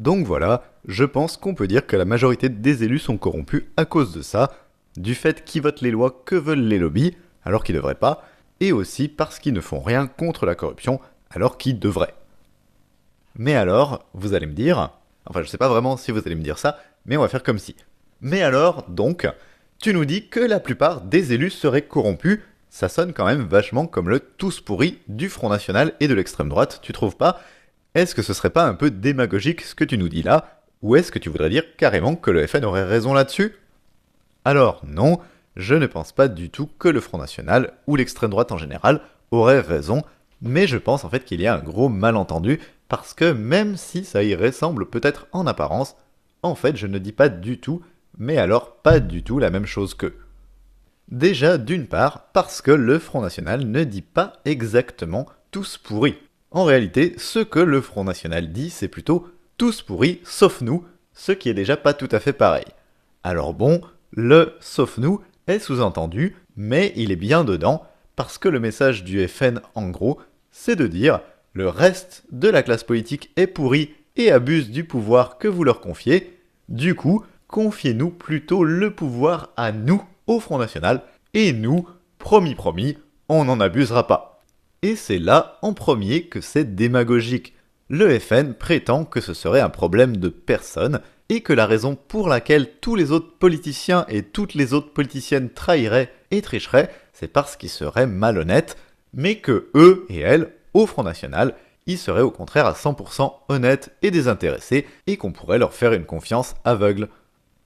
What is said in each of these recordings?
Donc voilà, je pense qu'on peut dire que la majorité des élus sont corrompus à cause de ça, du fait qu'ils votent les lois que veulent les lobbies, alors qu'ils devraient pas, et aussi parce qu'ils ne font rien contre la corruption, alors qu'ils devraient. Mais alors, vous allez me dire, enfin je sais pas vraiment si vous allez me dire ça, mais on va faire comme si. Mais alors, donc, tu nous dis que la plupart des élus seraient corrompus, ça sonne quand même vachement comme le tous pourri du Front National et de l'extrême droite, tu trouves pas? Est-ce que ce serait pas un peu démagogique ce que tu nous dis là Ou est-ce que tu voudrais dire carrément que le FN aurait raison là-dessus? Alors non, je ne pense pas du tout que le Front National, ou l'extrême droite en général, aurait raison, mais je pense en fait qu'il y a un gros malentendu, parce que même si ça y ressemble peut-être en apparence, en fait je ne dis pas du tout, mais alors pas du tout la même chose qu'eux. Déjà, d'une part, parce que le Front National ne dit pas exactement tous pourris. En réalité, ce que le Front National dit, c'est plutôt tous pourris sauf nous, ce qui est déjà pas tout à fait pareil. Alors bon, le sauf nous est sous-entendu, mais il est bien dedans, parce que le message du FN, en gros, c'est de dire le reste de la classe politique est pourri et abuse du pouvoir que vous leur confiez, du coup, confiez-nous plutôt le pouvoir à nous, au Front National, et nous, promis promis, on n'en abusera pas. Et c'est là, en premier, que c'est démagogique. Le FN prétend que ce serait un problème de personne, et que la raison pour laquelle tous les autres politiciens et toutes les autres politiciennes trahiraient et tricheraient, c'est parce qu'ils seraient malhonnêtes, mais que eux et elles, au Front National, ils seraient au contraire à 100% honnêtes et désintéressés, et qu'on pourrait leur faire une confiance aveugle.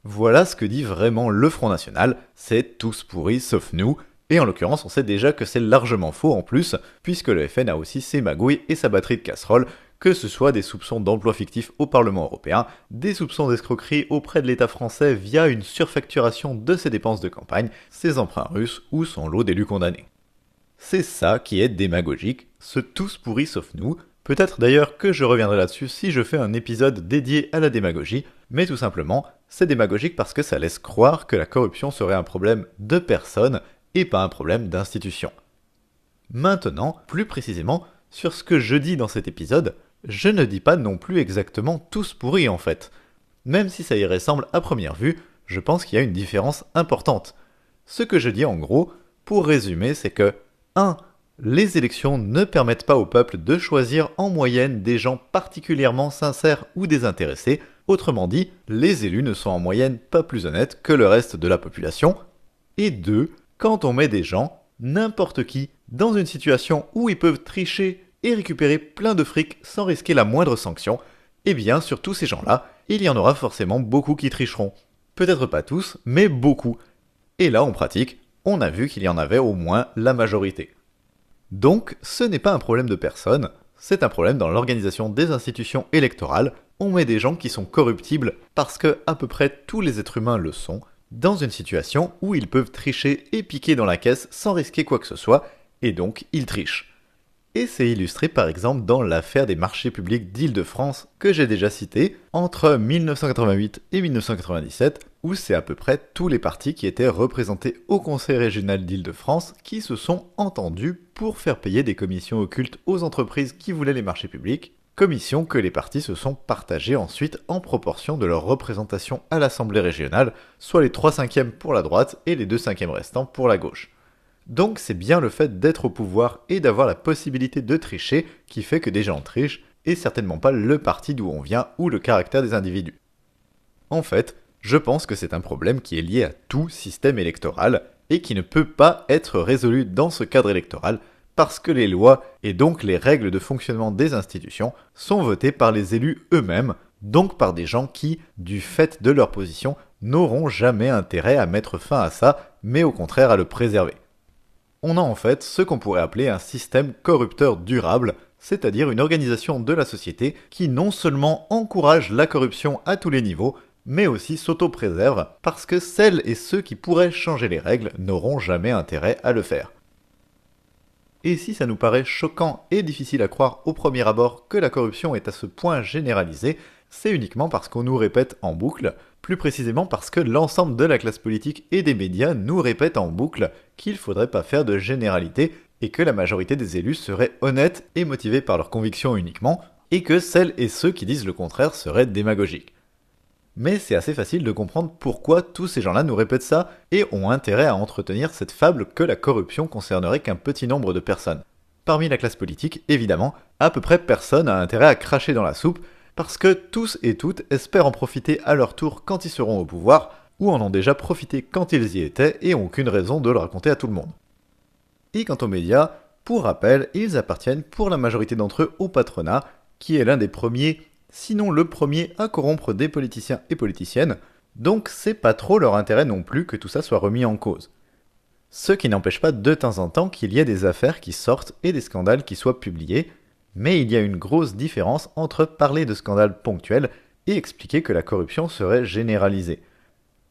Voilà ce que dit vraiment le Front National, c'est tous pourris sauf nous, et en l'occurrence on sait déjà que c'est largement faux en plus, puisque le FN a aussi ses magouilles et sa batterie de casseroles, que ce soit des soupçons d'emploi fictif au Parlement européen, des soupçons d'escroquerie auprès de l'État français via une surfacturation de ses dépenses de campagne, ses emprunts russes ou son lot d'élus condamnés. C'est ça qui est démagogique, ce tous pourris sauf nous, Peut-être d'ailleurs que je reviendrai là-dessus si je fais un épisode dédié à la démagogie, mais tout simplement, c'est démagogique parce que ça laisse croire que la corruption serait un problème de personnes et pas un problème d'institution. Maintenant, plus précisément, sur ce que je dis dans cet épisode, je ne dis pas non plus exactement tous pourris en fait. Même si ça y ressemble à première vue, je pense qu'il y a une différence importante. Ce que je dis en gros, pour résumer, c'est que 1 les élections ne permettent pas au peuple de choisir en moyenne des gens particulièrement sincères ou désintéressés, autrement dit, les élus ne sont en moyenne pas plus honnêtes que le reste de la population. Et deux, quand on met des gens, n'importe qui, dans une situation où ils peuvent tricher et récupérer plein de fric sans risquer la moindre sanction, eh bien sur tous ces gens-là, il y en aura forcément beaucoup qui tricheront. Peut-être pas tous, mais beaucoup. Et là, en pratique, on a vu qu'il y en avait au moins la majorité. Donc, ce n'est pas un problème de personne, c'est un problème dans l'organisation des institutions électorales. On met des gens qui sont corruptibles parce que à peu près tous les êtres humains le sont, dans une situation où ils peuvent tricher et piquer dans la caisse sans risquer quoi que ce soit, et donc ils trichent. Et c'est illustré par exemple dans l'affaire des marchés publics d'Île-de-France que j'ai déjà cité entre 1988 et 1997 où c'est à peu près tous les partis qui étaient représentés au Conseil régional d'Île-de-France qui se sont entendus pour faire payer des commissions occultes aux entreprises qui voulaient les marchés publics, commissions que les partis se sont partagées ensuite en proportion de leur représentation à l'Assemblée régionale, soit les 3 cinquièmes pour la droite et les 2 cinquièmes restants pour la gauche. Donc c'est bien le fait d'être au pouvoir et d'avoir la possibilité de tricher qui fait que des gens trichent, et certainement pas le parti d'où on vient ou le caractère des individus. En fait, je pense que c'est un problème qui est lié à tout système électoral et qui ne peut pas être résolu dans ce cadre électoral parce que les lois et donc les règles de fonctionnement des institutions sont votées par les élus eux-mêmes, donc par des gens qui, du fait de leur position, n'auront jamais intérêt à mettre fin à ça, mais au contraire à le préserver on a en fait ce qu'on pourrait appeler un système corrupteur durable, c'est-à-dire une organisation de la société qui non seulement encourage la corruption à tous les niveaux, mais aussi s'auto-préserve parce que celles et ceux qui pourraient changer les règles n'auront jamais intérêt à le faire. Et si ça nous paraît choquant et difficile à croire au premier abord que la corruption est à ce point généralisée, c'est uniquement parce qu'on nous répète en boucle, plus précisément parce que l'ensemble de la classe politique et des médias nous répètent en boucle qu'il faudrait pas faire de généralité et que la majorité des élus seraient honnêtes et motivés par leurs convictions uniquement, et que celles et ceux qui disent le contraire seraient démagogiques. Mais c'est assez facile de comprendre pourquoi tous ces gens-là nous répètent ça et ont intérêt à entretenir cette fable que la corruption concernerait qu'un petit nombre de personnes. Parmi la classe politique, évidemment, à peu près personne a intérêt à cracher dans la soupe, parce que tous et toutes espèrent en profiter à leur tour quand ils seront au pouvoir, ou en ont déjà profité quand ils y étaient et ont aucune raison de le raconter à tout le monde. Et quant aux médias, pour rappel, ils appartiennent pour la majorité d'entre eux au patronat, qui est l'un des premiers, sinon le premier, à corrompre des politiciens et politiciennes, donc c'est pas trop leur intérêt non plus que tout ça soit remis en cause. Ce qui n'empêche pas de temps en temps qu'il y ait des affaires qui sortent et des scandales qui soient publiés, mais il y a une grosse différence entre parler de scandales ponctuels et expliquer que la corruption serait généralisée.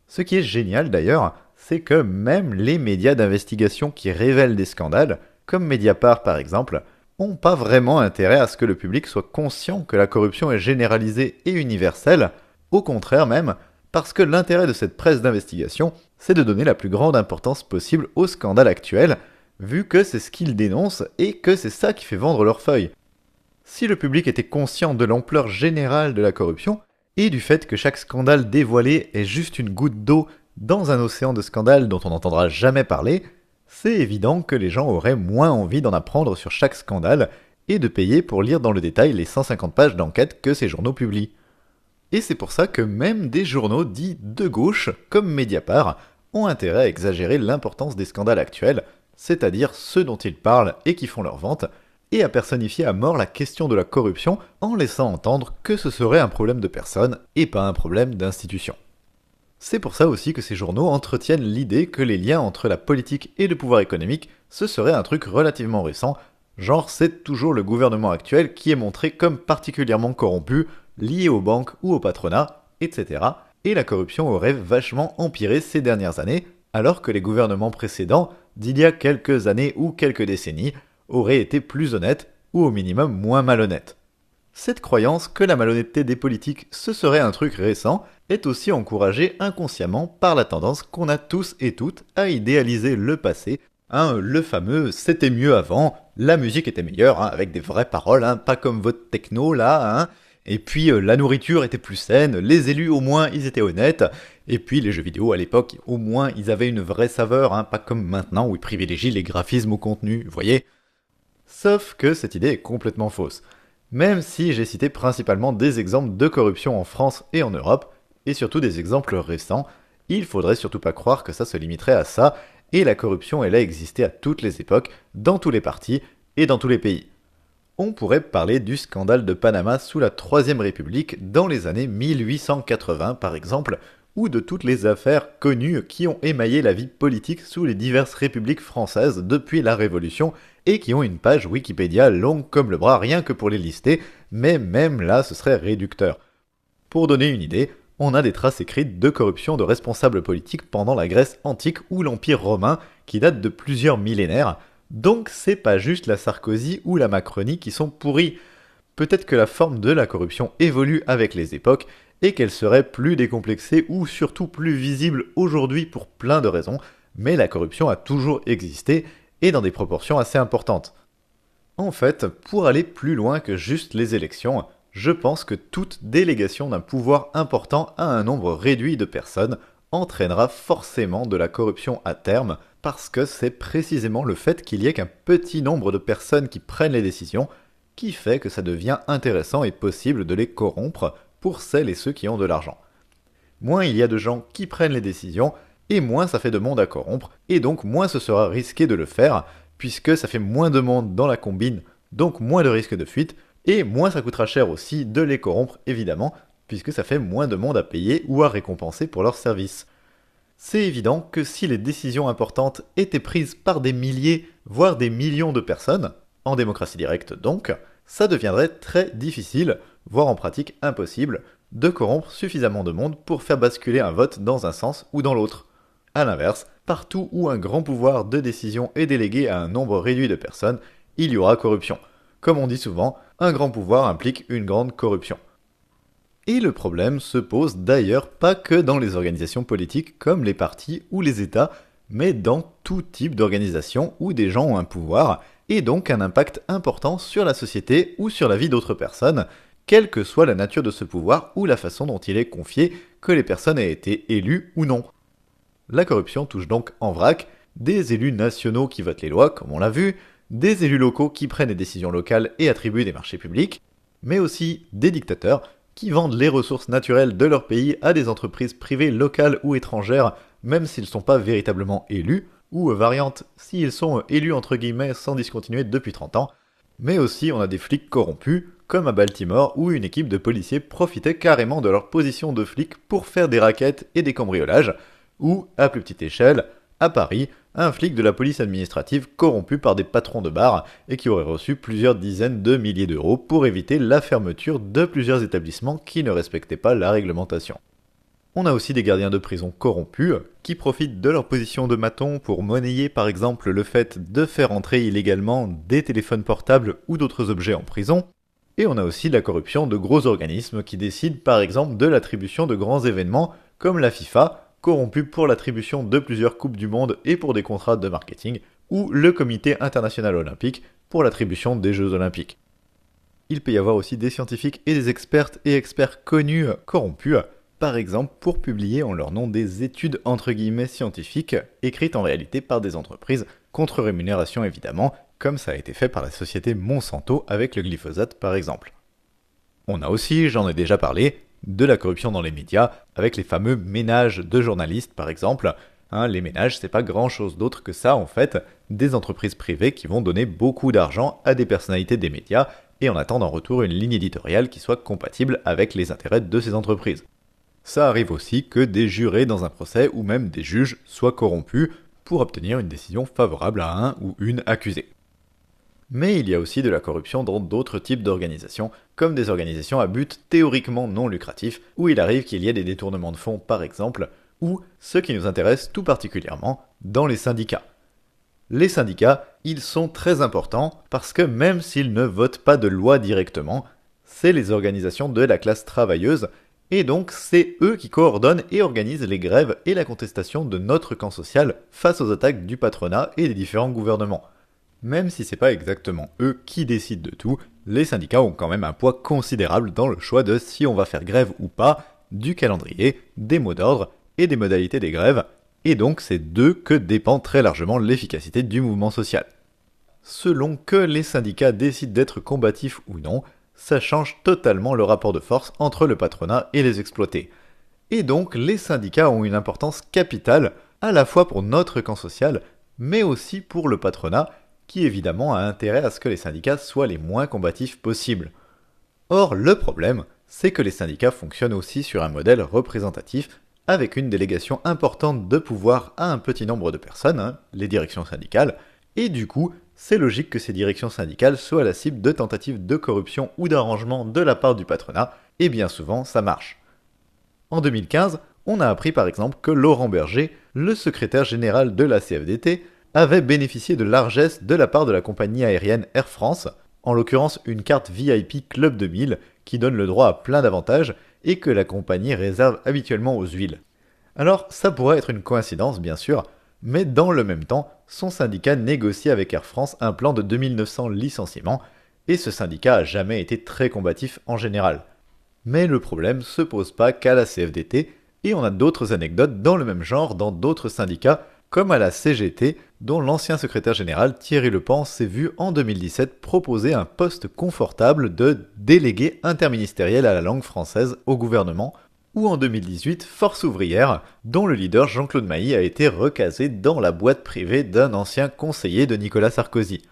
Ce qui est génial d'ailleurs, c'est que même les médias d'investigation qui révèlent des scandales, comme Mediapart par exemple, ont pas vraiment intérêt à ce que le public soit conscient que la corruption est généralisée et universelle, au contraire même, parce que l'intérêt de cette presse d'investigation, c'est de donner la plus grande importance possible au scandale actuel, vu que c'est ce qu'ils dénoncent et que c'est ça qui fait vendre leurs feuilles. Si le public était conscient de l'ampleur générale de la corruption, et du fait que chaque scandale dévoilé est juste une goutte d'eau dans un océan de scandales dont on n'entendra jamais parler, c'est évident que les gens auraient moins envie d'en apprendre sur chaque scandale et de payer pour lire dans le détail les 150 pages d'enquête que ces journaux publient. Et c'est pour ça que même des journaux dits de gauche, comme Mediapart, ont intérêt à exagérer l'importance des scandales actuels, c'est-à-dire ceux dont ils parlent et qui font leur vente, et à personnifier à mort la question de la corruption en laissant entendre que ce serait un problème de personne et pas un problème d'institution. C'est pour ça aussi que ces journaux entretiennent l'idée que les liens entre la politique et le pouvoir économique, ce serait un truc relativement récent, genre c'est toujours le gouvernement actuel qui est montré comme particulièrement corrompu, lié aux banques ou au patronat, etc et la corruption aurait vachement empiré ces dernières années, alors que les gouvernements précédents, d'il y a quelques années ou quelques décennies, auraient été plus honnêtes, ou au minimum moins malhonnêtes. Cette croyance que la malhonnêteté des politiques ce serait un truc récent est aussi encouragée inconsciemment par la tendance qu'on a tous et toutes à idéaliser le passé, hein, le fameux c'était mieux avant, la musique était meilleure, hein, avec des vraies paroles, hein, pas comme votre techno là, hein, et puis euh, la nourriture était plus saine, les élus au moins ils étaient honnêtes, et puis les jeux vidéo à l'époque au moins ils avaient une vraie saveur, hein, pas comme maintenant où ils privilégient les graphismes au contenu, vous voyez. Sauf que cette idée est complètement fausse. Même si j'ai cité principalement des exemples de corruption en France et en Europe, et surtout des exemples récents, il faudrait surtout pas croire que ça se limiterait à ça, et la corruption elle a existé à toutes les époques, dans tous les partis et dans tous les pays. On pourrait parler du scandale de Panama sous la Troisième République dans les années 1880 par exemple, ou de toutes les affaires connues qui ont émaillé la vie politique sous les diverses républiques françaises depuis la Révolution et qui ont une page Wikipédia longue comme le bras rien que pour les lister, mais même là ce serait réducteur. Pour donner une idée, on a des traces écrites de corruption de responsables politiques pendant la Grèce antique ou l'Empire romain qui date de plusieurs millénaires, donc c'est pas juste la Sarkozy ou la Macronie qui sont pourris. Peut-être que la forme de la corruption évolue avec les époques et qu'elle serait plus décomplexée ou surtout plus visible aujourd'hui pour plein de raisons, mais la corruption a toujours existé et dans des proportions assez importantes. En fait, pour aller plus loin que juste les élections, je pense que toute délégation d'un pouvoir important à un nombre réduit de personnes entraînera forcément de la corruption à terme, parce que c'est précisément le fait qu'il y ait qu'un petit nombre de personnes qui prennent les décisions qui fait que ça devient intéressant et possible de les corrompre pour celles et ceux qui ont de l'argent. Moins il y a de gens qui prennent les décisions, et moins ça fait de monde à corrompre, et donc moins ce sera risqué de le faire, puisque ça fait moins de monde dans la combine, donc moins de risques de fuite, et moins ça coûtera cher aussi de les corrompre, évidemment, puisque ça fait moins de monde à payer ou à récompenser pour leurs services. C'est évident que si les décisions importantes étaient prises par des milliers, voire des millions de personnes, en démocratie directe donc, ça deviendrait très difficile, voire en pratique impossible, de corrompre suffisamment de monde pour faire basculer un vote dans un sens ou dans l'autre. A l'inverse, partout où un grand pouvoir de décision est délégué à un nombre réduit de personnes, il y aura corruption. Comme on dit souvent, un grand pouvoir implique une grande corruption. Et le problème se pose d'ailleurs pas que dans les organisations politiques comme les partis ou les États, mais dans tout type d'organisation où des gens ont un pouvoir et donc un impact important sur la société ou sur la vie d'autres personnes, quelle que soit la nature de ce pouvoir ou la façon dont il est confié, que les personnes aient été élues ou non. La corruption touche donc en vrac des élus nationaux qui votent les lois, comme on l'a vu, des élus locaux qui prennent des décisions locales et attribuent des marchés publics, mais aussi des dictateurs qui vendent les ressources naturelles de leur pays à des entreprises privées locales ou étrangères, même s'ils ne sont pas véritablement élus, ou variante s'ils sont élus entre guillemets sans discontinuer depuis 30 ans, mais aussi on a des flics corrompus, comme à Baltimore où une équipe de policiers profitait carrément de leur position de flics pour faire des raquettes et des cambriolages, ou, à plus petite échelle, à Paris, un flic de la police administrative corrompu par des patrons de bar et qui aurait reçu plusieurs dizaines de milliers d'euros pour éviter la fermeture de plusieurs établissements qui ne respectaient pas la réglementation. On a aussi des gardiens de prison corrompus qui profitent de leur position de maton pour monnayer par exemple le fait de faire entrer illégalement des téléphones portables ou d'autres objets en prison. Et on a aussi la corruption de gros organismes qui décident par exemple de l'attribution de grands événements comme la FIFA corrompu pour l'attribution de plusieurs Coupes du Monde et pour des contrats de marketing, ou le Comité international olympique pour l'attribution des Jeux olympiques. Il peut y avoir aussi des scientifiques et des expertes et experts connus corrompus, par exemple pour publier en leur nom des études entre guillemets scientifiques, écrites en réalité par des entreprises, contre rémunération évidemment, comme ça a été fait par la société Monsanto avec le glyphosate par exemple. On a aussi, j'en ai déjà parlé, de la corruption dans les médias, avec les fameux ménages de journalistes par exemple. Hein, les ménages, c'est pas grand chose d'autre que ça en fait, des entreprises privées qui vont donner beaucoup d'argent à des personnalités des médias et en attendent en retour une ligne éditoriale qui soit compatible avec les intérêts de ces entreprises. Ça arrive aussi que des jurés dans un procès ou même des juges soient corrompus pour obtenir une décision favorable à un ou une accusée. Mais il y a aussi de la corruption dans d'autres types d'organisations, comme des organisations à but théoriquement non lucratif, où il arrive qu'il y ait des détournements de fonds par exemple, ou, ce qui nous intéresse tout particulièrement, dans les syndicats. Les syndicats, ils sont très importants parce que même s'ils ne votent pas de loi directement, c'est les organisations de la classe travailleuse, et donc c'est eux qui coordonnent et organisent les grèves et la contestation de notre camp social face aux attaques du patronat et des différents gouvernements. Même si c'est pas exactement eux qui décident de tout, les syndicats ont quand même un poids considérable dans le choix de si on va faire grève ou pas, du calendrier, des mots d'ordre et des modalités des grèves, et donc c'est d'eux que dépend très largement l'efficacité du mouvement social. Selon que les syndicats décident d'être combatifs ou non, ça change totalement le rapport de force entre le patronat et les exploités. Et donc les syndicats ont une importance capitale, à la fois pour notre camp social, mais aussi pour le patronat, qui évidemment a intérêt à ce que les syndicats soient les moins combatifs possibles. Or, le problème, c'est que les syndicats fonctionnent aussi sur un modèle représentatif, avec une délégation importante de pouvoir à un petit nombre de personnes, hein, les directions syndicales, et du coup, c'est logique que ces directions syndicales soient la cible de tentatives de corruption ou d'arrangement de la part du patronat, et bien souvent ça marche. En 2015, on a appris par exemple que Laurent Berger, le secrétaire général de la CFDT, avait bénéficié de largesse de la part de la compagnie aérienne Air France, en l'occurrence une carte VIP Club 2000 qui donne le droit à plein d'avantages et que la compagnie réserve habituellement aux huiles. Alors ça pourrait être une coïncidence bien sûr, mais dans le même temps, son syndicat négocie avec Air France un plan de 2900 licenciements, et ce syndicat a jamais été très combatif en général. Mais le problème se pose pas qu'à la CFDT, et on a d'autres anecdotes dans le même genre dans d'autres syndicats comme à la CGT, dont l'ancien secrétaire général Thierry Lepan s'est vu en 2017 proposer un poste confortable de délégué interministériel à la langue française au gouvernement, ou en 2018 Force ouvrière, dont le leader Jean-Claude Mailly a été recasé dans la boîte privée d'un ancien conseiller de Nicolas Sarkozy.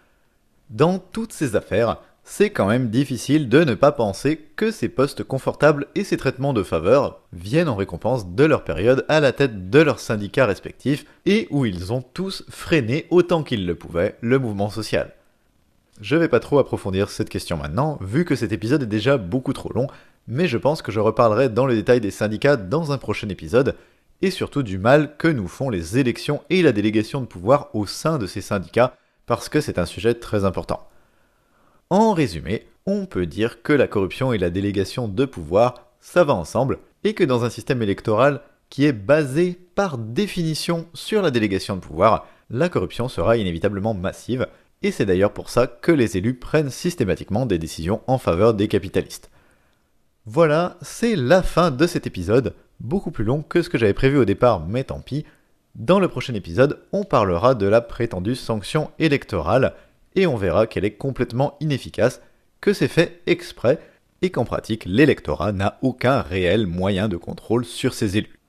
Dans toutes ces affaires, c'est quand même difficile de ne pas penser que ces postes confortables et ces traitements de faveur viennent en récompense de leur période à la tête de leurs syndicats respectifs et où ils ont tous freiné autant qu'ils le pouvaient le mouvement social. Je vais pas trop approfondir cette question maintenant, vu que cet épisode est déjà beaucoup trop long, mais je pense que je reparlerai dans le détail des syndicats dans un prochain épisode, et surtout du mal que nous font les élections et la délégation de pouvoir au sein de ces syndicats, parce que c'est un sujet très important. En résumé, on peut dire que la corruption et la délégation de pouvoir, ça va ensemble, et que dans un système électoral qui est basé par définition sur la délégation de pouvoir, la corruption sera inévitablement massive, et c'est d'ailleurs pour ça que les élus prennent systématiquement des décisions en faveur des capitalistes. Voilà, c'est la fin de cet épisode, beaucoup plus long que ce que j'avais prévu au départ, mais tant pis. Dans le prochain épisode, on parlera de la prétendue sanction électorale, et on verra qu'elle est complètement inefficace, que c'est fait exprès, et qu'en pratique, l'électorat n'a aucun réel moyen de contrôle sur ses élus.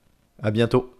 A bientôt